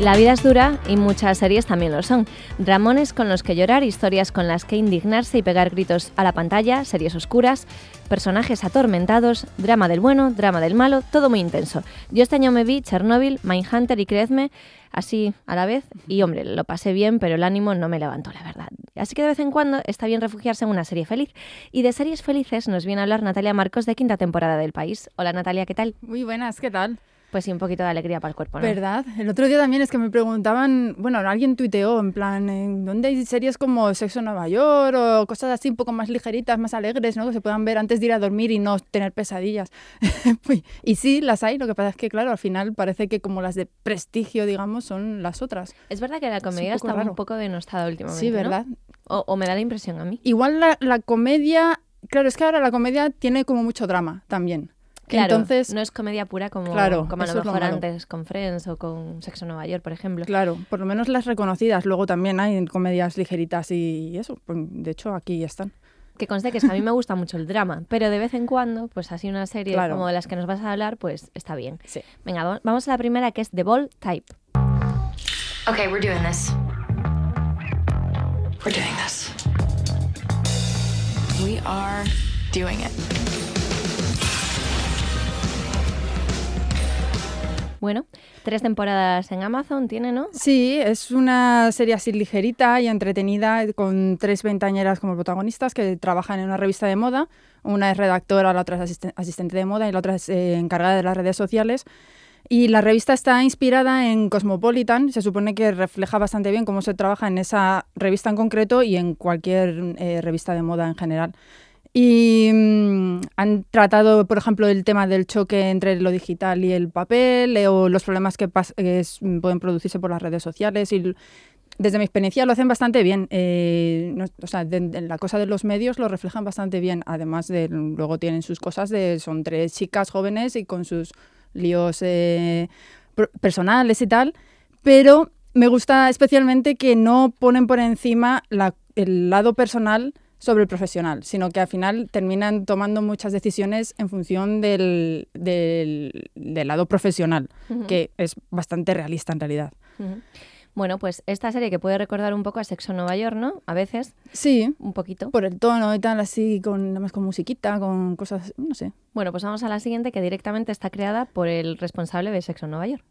La vida es dura y muchas series también lo son. Dramones con los que llorar, historias con las que indignarse y pegar gritos a la pantalla, series oscuras, personajes atormentados, drama del bueno, drama del malo, todo muy intenso. Yo este año me vi Chernobyl, Mindhunter y Creedme así a la vez y hombre, lo pasé bien, pero el ánimo no me levantó, la verdad. Así que de vez en cuando está bien refugiarse en una serie feliz. Y de series felices nos viene a hablar Natalia Marcos de quinta temporada del país. Hola Natalia, ¿qué tal? Muy buenas, ¿qué tal? Pues sí, un poquito de alegría para el cuerpo, ¿no? ¿Verdad? El otro día también es que me preguntaban, bueno, alguien tuiteó en plan, ¿en ¿dónde hay series como Sexo en Nueva York o cosas así un poco más ligeritas, más alegres, ¿no? Que se puedan ver antes de ir a dormir y no tener pesadillas. y sí, las hay, lo que pasa es que, claro, al final parece que como las de prestigio, digamos, son las otras. Es verdad que la comedia está un poco denostada últimamente, Sí, ¿verdad? O, o, me da la impresión a mí. Igual la, la comedia, claro, es que ahora la comedia tiene como mucho drama también. Claro, Entonces, no es comedia pura como, claro, como a lo lo mejor malo. antes con Friends o con Sexo en Nueva York, por ejemplo. Claro, por lo menos las reconocidas. Luego también hay comedias ligeritas y eso. Pues, de hecho, aquí están. Que conste que es que a mí me gusta mucho el drama, pero de vez en cuando, pues así una serie Claro. como de las que nos vas a hablar, pues está bien. Sí. Venga, va- vamos a la primera que es The Ball Type. Okay, we're doing this. We're doing this. We are doing it. Bueno, tres temporadas en Amazon tiene, ¿no? Sí, es una serie así ligerita y entretenida con tres ventañeras como protagonistas que trabajan en una revista de moda. Una es redactora, la otra es asisten- asistente de moda y la otra es eh, encargada de las redes sociales. Y la revista está inspirada en Cosmopolitan. Se supone que refleja bastante bien cómo se trabaja en esa revista en concreto y en cualquier eh, revista de moda en general. Y mm, han tratado, por ejemplo, el tema del choque entre lo digital y el papel, eh, o los problemas que, que es- pueden producirse por las redes sociales. Y desde mi experiencia lo hacen bastante bien. Eh, no- o sea, de- de la cosa de los medios lo reflejan bastante bien. Además de, luego tienen sus cosas de, son tres chicas jóvenes y con sus líos eh, personales y tal. Pero me gusta especialmente que no ponen por encima la- el lado personal sobre el profesional, sino que al final terminan tomando muchas decisiones en función del, del- del lado profesional, que es bastante realista en realidad. Bueno, pues esta serie que puede recordar un poco a Sexo Nueva York, ¿no? A veces, Sí, un poquito. por el tono y tal, así, con, además con musiquita, con cosas, no sé. Bueno, pues vamos a la siguiente que directamente está creada por el responsable de Sexo Nueva York.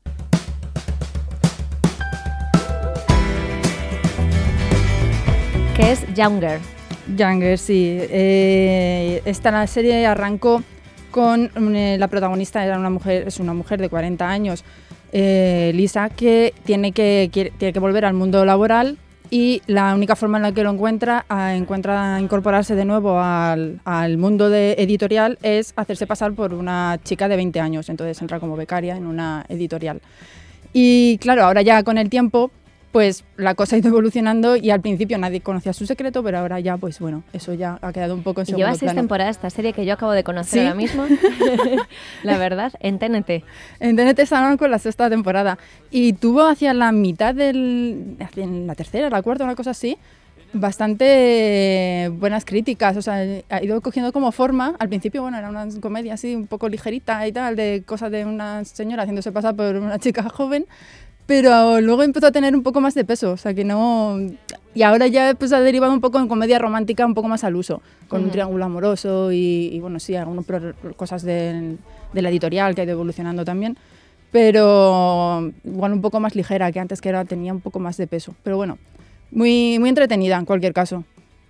Que es Younger. Younger, sí. Eh, esta serie arrancó con eh, la protagonista era una mujer, es una mujer de 40 años, eh, Lisa, que tiene que tiene que volver al mundo laboral y la única forma en la que lo encuentra, ah, encuentra incorporarse de nuevo al, al mundo de editorial es hacerse pasar por una chica de 20 años. Entonces entra como becaria en una editorial. Y claro, ahora ya con el tiempo, pues la cosa ha ido evolucionando y al principio nadie conocía su secreto, pero ahora ya, pues bueno, eso ya ha quedado un poco en segundo lleva seis plano. temporadas esta serie que yo acabo de conocer ¿Sí? ahora mismo. la verdad, en TNT. En TNT estaban con la sexta temporada y tuvo hacia la mitad del... hacia la tercera, la cuarta, una cosa así, bastante buenas críticas, o sea, ha ido cogiendo como forma, al principio, bueno, era una comedia así un poco ligerita y tal, de cosas de una señora haciéndose pasar por una chica joven, pero luego empezó a tener un poco más de peso, o sea que no... Y ahora ya pues, ha derivado un poco en comedia romántica un poco más al uso, con un triángulo amoroso y, y, bueno, sí, algunas cosas del- de la editorial que ha ido evolucionando también, pero igual un poco más ligera que antes que era, tenía un poco más de peso. Pero bueno, muy, muy entretenida en cualquier caso.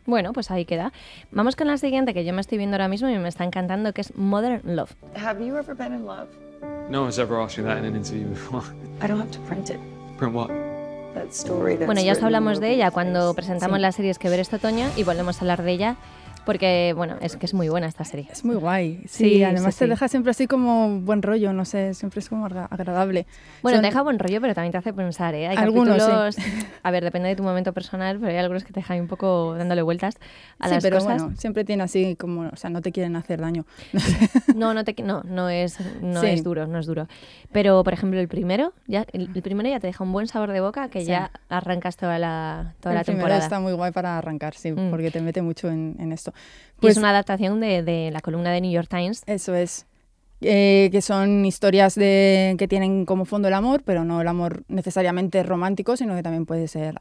Bueno, pues ahí queda. Vamos con la siguiente que yo me estoy viendo ahora mismo y me está encantando, que es Modern Love. Have you ever been in love? No one's ever asked me that in an interview before. I don't have to print it. Print what? That story that's Bueno, ya os hablamos de ella cuando presentamos Sí. las series que ver este otoño y volvemos a hablar de ella Porque, bueno, es que es muy buena esta serie. Es muy guay. Sí, Sí, además sí, te sí. deja siempre así como buen rollo, no sé, siempre es como agra- agradable. Bueno, Son- te deja buen rollo, pero también te hace pensar, ¿eh? Hay Algunos, capítulos... A ver, depende de tu momento personal, pero hay algunos que te dejan un poco dándole vueltas a sí, las pero cosas. bueno, siempre tiene así como, o sea, no te quieren hacer daño. No, no, te, no, no es, no es duro, no es duro. Pero, por ejemplo, el primero, ya, el, el primero ya te deja un buen sabor de boca que ya arrancas toda la, toda El la primero temporada. está muy guay para arrancar, sí, Mm. porque te mete mucho en, en esto. Pues es una adaptación de, de la columna de New York Times. Eso es. Eh, que son historias de, que tienen como fondo el amor, pero no el amor necesariamente romántico, sino que también puede ser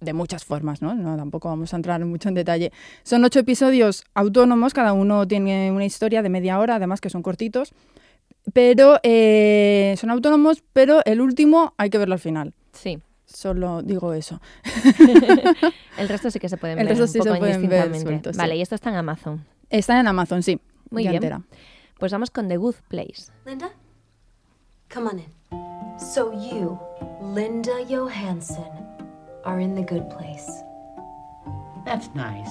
de muchas formas, ¿no? No, tampoco vamos a entrar mucho en detalle. Son ocho episodios autónomos, cada uno tiene una historia de media hora, además que son cortitos, pero eh, son autónomos, pero el último hay que verlo al final. Sí. Solo digo eso. El resto sí que se pueden El ver resto un sí poco se pueden ver sí. Vale, y esto está en Amazon. Está en Amazon, sí. Muy bien. entera. Pues vamos con The Good Place. Linda, come on in. So you, Linda Johansson, are in the good place. That's nice.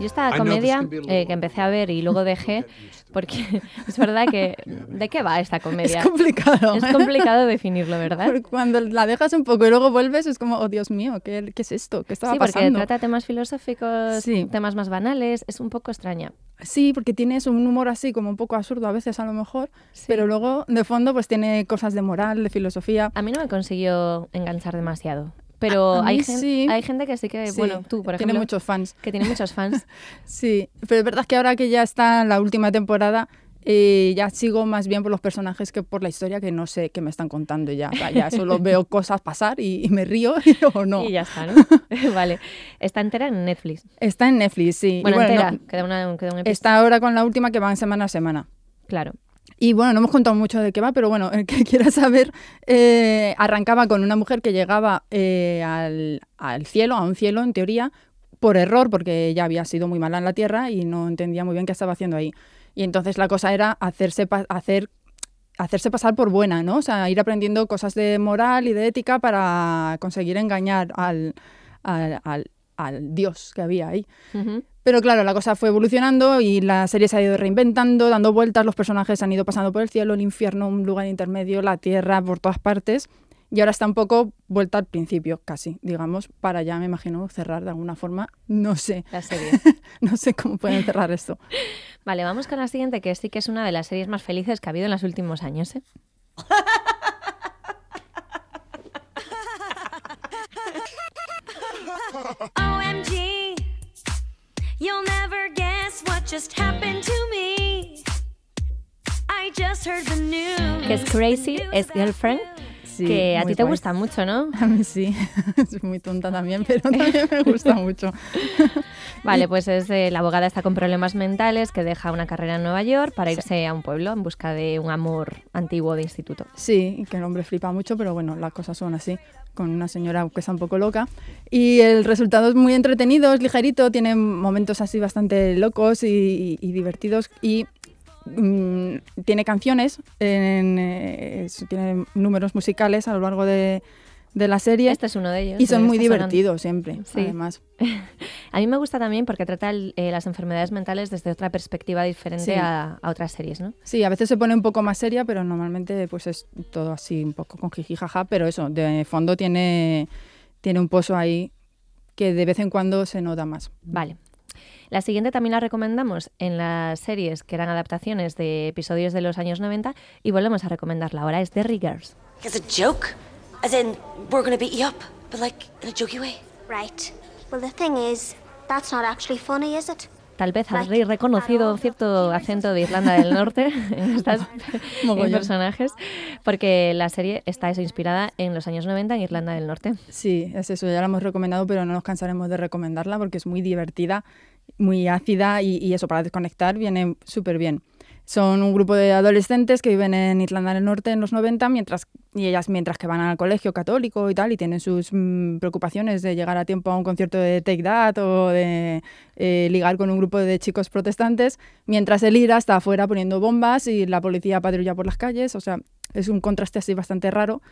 Yo esta comedia eh, que empecé a ver y luego dejé, porque es verdad que... ¿De qué va esta comedia? Es complicado. Es complicado definirlo, ¿verdad? Porque cuando la dejas un poco y luego vuelves es como, oh Dios mío, ¿qué, qué es esto? ¿Qué estaba Sí, porque trata temas filosóficos, Sí. temas más banales, es un poco extraña. Sí, porque tienes un humor así como un poco absurdo a veces a lo mejor, pero luego de fondo pues tiene cosas de moral, de filosofía. A mí no me consiguió enganchar demasiado. Pero A- a hay, gen- sí. hay gente que sí que, Sí, bueno, tú, por tiene ejemplo, muchos fans. que tiene muchos fans. Sí, pero es verdad que ahora que ya está la última temporada, eh, ya sigo más bien por los personajes que por la historia que no sé qué me están contando ya. Ya solo veo cosas pasar y, y me río o no. Y ya está, ¿no? vale. Está entera en Netflix. Está en Netflix, sí. Y Bueno, entera. no, queda, una, queda un episodio. está ahora con la última que van semana a semana. Claro. Y bueno, no hemos contado mucho de qué va, pero bueno, el que quiera saber, eh, arrancaba con una mujer que llegaba eh, al, al cielo, a un cielo en teoría, por error, porque ella había sido muy mala en la tierra y no entendía muy bien qué estaba haciendo ahí. Y entonces la cosa era hacerse, hacer, hacerse pasar por buena, ¿no? O sea, ir aprendiendo cosas de moral y de ética para conseguir engañar al, al, al- dios que había ahí. Pero claro, la cosa fue evolucionando y la serie se ha ido reinventando, dando vueltas, los personajes han ido pasando por el cielo, el infierno, un lugar intermedio, la tierra, por todas partes. Y ahora está un poco vuelta al principio, casi, digamos, para ya, me imagino, cerrar de alguna forma. No sé, La serie. no sé cómo pueden cerrar esto. Vale, vamos con la siguiente, que sí que es una de las series más felices que ha habido en los últimos años. ¿eh? Crazy, es Girlfriend, Sí, que a ti te guay. gusta mucho, ¿no? A mí sí, es muy tonta también, pero también me gusta mucho. Vale, pues es eh, la abogada está con problemas mentales que deja una carrera en Nueva York para irse a un pueblo en busca de un amor antiguo de instituto. Sí, y que el hombre flipa mucho, pero bueno, las cosas son así, con una señora que está un poco loca. Y el resultado es muy entretenido, es ligerito, tiene momentos así bastante locos y, y divertidos y mm, tiene canciones, en, eh, tiene números musicales a lo largo de, de la serie. Este es uno de ellos. y son muy divertidos siempre, Sí. además. A mí me gusta también porque trata el- eh, las enfermedades mentales desde otra perspectiva diferente Sí. a, a otras series, ¿no? Sí, a veces se pone un poco más seria, pero normalmente pues es todo así un poco con jiji jaja, pero eso, de fondo tiene, tiene un pozo ahí que de vez en cuando se nota más. Vale. La siguiente también la recomendamos en las series que eran adaptaciones de episodios de los años 90 y volvemos a recomendarla ahora, es Derry Girls. It's a joke? As in, we're gonna beat you up, but like in a jokey way? Right. Well, the thing is, that's not actually funny, is it? Tal vez habréis reconocido cierto acento de Irlanda del Norte en estos personajes, porque la serie está eso, inspirada en los años 90 en Irlanda del Norte. Sí, es eso, ya la hemos recomendado, pero no nos cansaremos de recomendarla porque es muy divertida, muy ácida y, y eso, para desconectar viene súper bien. Son un grupo de adolescentes que viven en Irlanda del Norte en los 90, mientras, y ellas mientras que van al colegio católico y tal, y tienen sus mm, preocupaciones de llegar a tiempo a un concierto de Take That o de eh, ligar con un grupo de chicos protestantes, mientras el IRA está afuera poniendo bombas y la policía patrulla por las calles, o sea, es un contraste así bastante raro,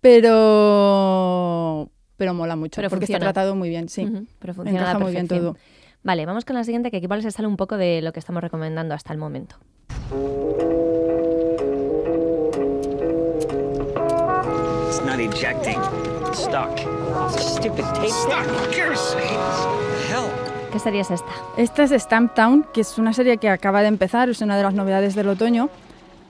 pero, pero mola mucho, Pero porque funciona. está tratado muy bien, sí. Pero funciona Encaja muy bien todo. Vale, vamos con la siguiente, que igual se sale un poco de lo que estamos recomendando hasta el momento. It's not ejecting. It's stuck. Stupid tape. Stuck. Hell. ¿Qué serie es esta? Esta es Stamp Town, que es una serie que acaba de empezar, es una de las novedades del otoño.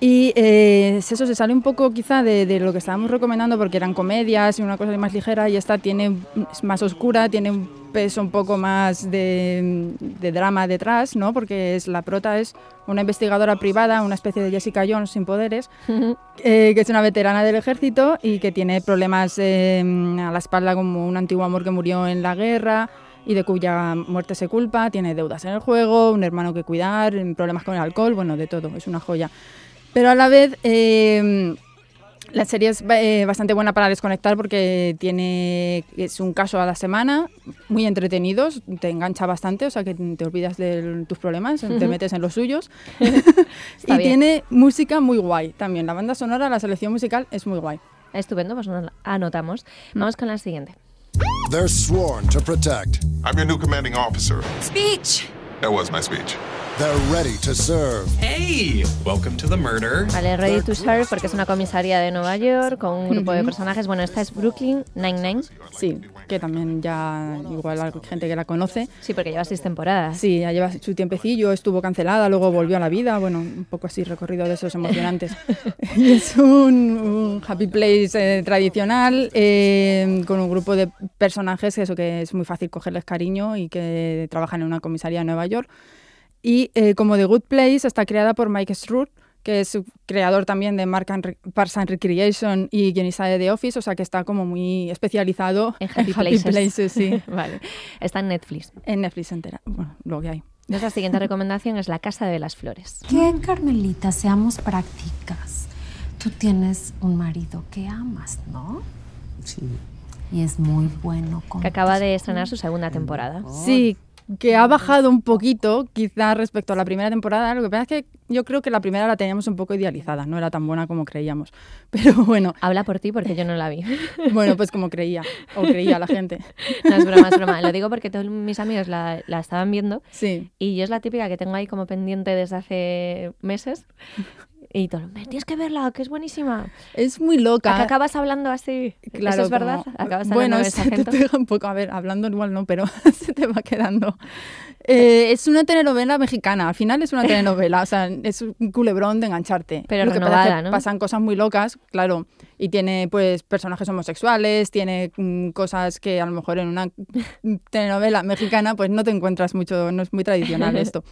Y eh, es eso se sale un poco quizá de, de lo que estábamos recomendando porque eran comedias y una cosa más ligera y esta tiene es más oscura, tiene peso un poco más de, de drama detrás, ¿no? Porque es la prota es una investigadora privada, una especie de Jessica Jones sin poderes, eh, que es una veterana del ejército y que tiene problemas eh, a la espalda como un antiguo amor que murió en la guerra y de cuya muerte se culpa, tiene deudas en el juego, un hermano que cuidar, problemas con el alcohol, bueno, de todo, es una joya. Pero a la vez eh, la serie es eh, bastante buena para desconectar porque tiene es un caso a la semana, muy entretenidos, te engancha bastante, o sea que te olvidas de tus problemas, te metes en los suyos. Y bien. tiene música muy guay también. La banda sonora, la selección musical es muy guay. Estupendo, pues nos la anotamos. Vamos con la siguiente. They're sworn to protect. I'm your new commanding officer. Speech. That was my speech. They're ready to serve. Hey, welcome to the murder. Vale, Ready to Serve porque es una comisaría de Nueva York con un grupo de personajes. Bueno, esta es Brooklyn Nine-Nine. Sí, que también ya igual hay gente que la conoce. Sí, porque lleva seis temporadas. Sí, ya lleva su tiempecillo, estuvo cancelada, luego volvió a la vida, bueno, un poco así recorrido de esos emocionantes. y es un, un happy place eh, tradicional eh, con un grupo de personajes que eso que es muy fácil cogerles cariño y que trabajan en una comisaría de Nueva York. Y eh, como The Good Place está creada por Mike Struth, que es creador también de Mark and Re- Parks and Recreation y guionista de The Office, o sea que está como muy especializado En Happy, Places. sí. vale. Está en Netflix. En Netflix entera, bueno, lo que hay. Nuestra siguiente recomendación es La Casa de las Flores. Que Carmelita, seamos prácticas. Tú tienes un marido que amas, ¿no? Sí. Y es muy bueno con Que acaba de estrenar su segunda temporada. Sí, que ha bajado un poquito, quizás respecto a la primera temporada. Lo que pasa es que yo creo que la primera la teníamos un poco idealizada, no era tan buena como creíamos. Pero bueno. Habla por ti porque yo no la vi. Bueno, pues como creía, o creía la gente. No, es broma, es broma. Lo digo porque todos mis amigos la, la estaban viendo. Sí. Y yo es la típica que tengo ahí como pendiente desde hace meses. Y todo, "Me tienes que verla, que es buenísima. Es muy loca. ¿A qué acabas hablando así? Claro, ¿Eso es verdad? como- ¿Acabas bueno, de se te pega un poco. A ver, hablando igual no, pero se te va quedando. Eh, es una telenovela mexicana. Al final es una telenovela. o sea, es un culebrón de engancharte. Pero Lo que pasa es renovada, que ¿no? Pasan cosas muy locas, claro. Y tiene, pues, personajes homosexuales, tiene mm, cosas que a lo mejor en una telenovela mexicana, pues no te encuentras mucho. No es muy tradicional esto.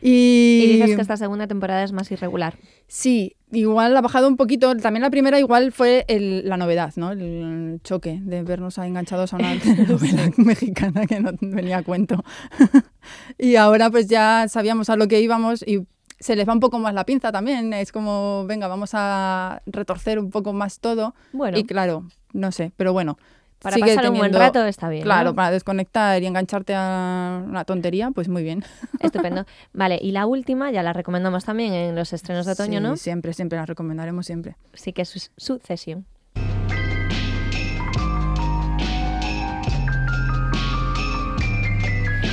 Y, Y dices que esta segunda temporada es más irregular. Sí, igual ha bajado un poquito. También la primera igual fue el- la novedad, ¿no? El choque de vernos enganchados a una telenovela mexicana que no venía a cuento. y ahora pues ya sabíamos a lo que íbamos y se les va un poco más la pinza también. Es como, venga, vamos a retorcer un poco más todo. Bueno. Y claro, no sé, pero bueno. Para sigue pasar un buen rato está bien, Claro, ¿no? para desconectar y engancharte a una tontería, pues muy bien. Estupendo. Vale, y la última ya la recomendamos también en los estrenos de otoño, Sí, ¿no? Siempre, siempre la recomendaremos siempre. Sí que es su- Succession.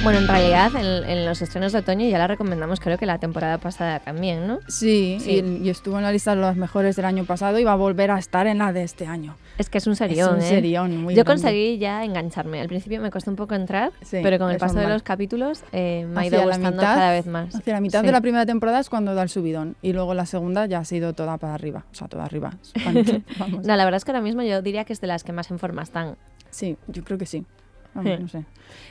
Bueno, en realidad en, en los estrenos de otoño ya la recomendamos creo que la temporada pasada también, ¿no? Sí, Sí. Y, y estuvo en la lista de los mejores del año pasado y va a volver a estar en la de este año. Es que es un serión, un ¿eh? serión muy Yo grande. conseguí ya engancharme. Al principio me costó un poco entrar, Sí, pero con el paso de los capítulos eh, me ha ido gustando mitad- cada vez más. Hacia la mitad Sí. de la primera temporada es cuando da el subidón y luego la segunda ya ha sido toda para arriba, o sea, toda arriba. Es cuando- vamos. No, la verdad es que ahora mismo yo diría que es de las que más en forma están. Sí, yo creo que sí. Vamos, no sé.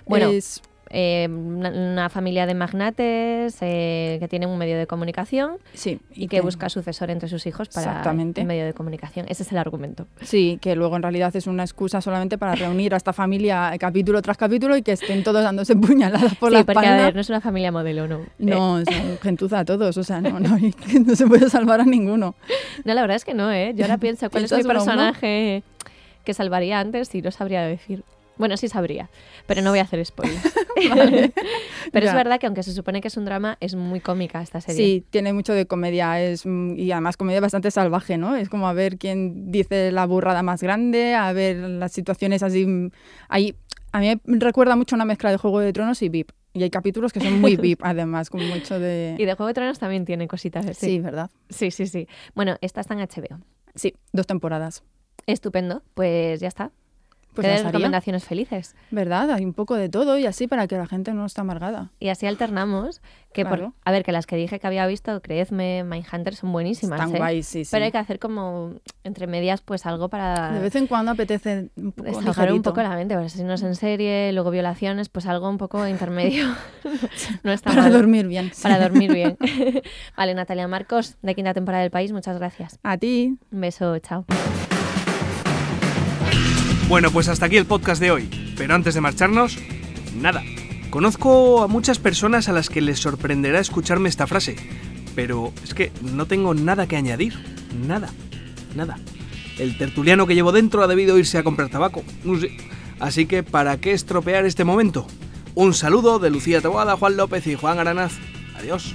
Bueno, Es- eh, una, una familia de magnates eh, que tienen un medio de comunicación Sí, y, que que- busca sucesor entre sus hijos para el medio de comunicación. Ese es el argumento. Sí, que luego en realidad es una excusa solamente para reunir a esta familia eh, capítulo tras capítulo y que estén todos dándose puñaladas por sí, la porque espalda. a ver, no es una familia modelo, ¿no? No, es gentuza a todos, o sea, no, no, hay- no se puede salvar a ninguno. No, la verdad es que no, ¿eh? Yo ahora pienso cuál es mi personaje que salvaría antes y no sabría decir. Bueno, sí sabría, pero no voy a hacer spoilers. Vale. pero es verdad que aunque se supone que es un drama, es muy cómica esta serie. Sí, tiene mucho de comedia es, mm, y además comedia bastante salvaje, ¿no? Es como a ver quién dice la burrada más grande, a ver las situaciones así. mm, Ahí, a mí me recuerda mucho una mezcla de Juego de Tronos y VIP. Y hay capítulos que son muy VIP, además, con mucho de... Y de Juego de Tronos también tiene cositas así. Sí, ¿verdad? Sí, sí, sí. Bueno, esta está en HBO. Sí, dos temporadas. Estupendo. Pues ya está. Pues estaría. recomendaciones felices. ¿Verdad? Hay un poco de todo y así para que la gente no esté amargada. Y así alternamos. Que por- Claro. a ver, que las que dije que había visto, creedme, Mindhunter son buenísimas. Están ¿eh? guays, sí, sí. Pero hay que hacer como entre medias, pues algo para De vez en cuando apetece un poco desahogar un poco la mente. Pues asesinos en serie, luego violaciones, pues algo un poco intermedio. no está Para mal. dormir bien, sí. Para dormir bien. vale, Natalia Marcos, de Quinta Temporada del País, muchas gracias. A ti. Un beso, chao. Bueno, pues hasta aquí el podcast de hoy. Pero antes de marcharnos, nada. Conozco a muchas personas a las que les sorprenderá escucharme esta frase, pero es que no tengo nada que añadir. Nada. Nada. El tertuliano que llevo dentro ha debido irse a comprar tabaco. No sé. Así que, ¿para qué estropear este momento? Un saludo de Lucía Taboada, Juan López y Juan Aranaz. Adiós.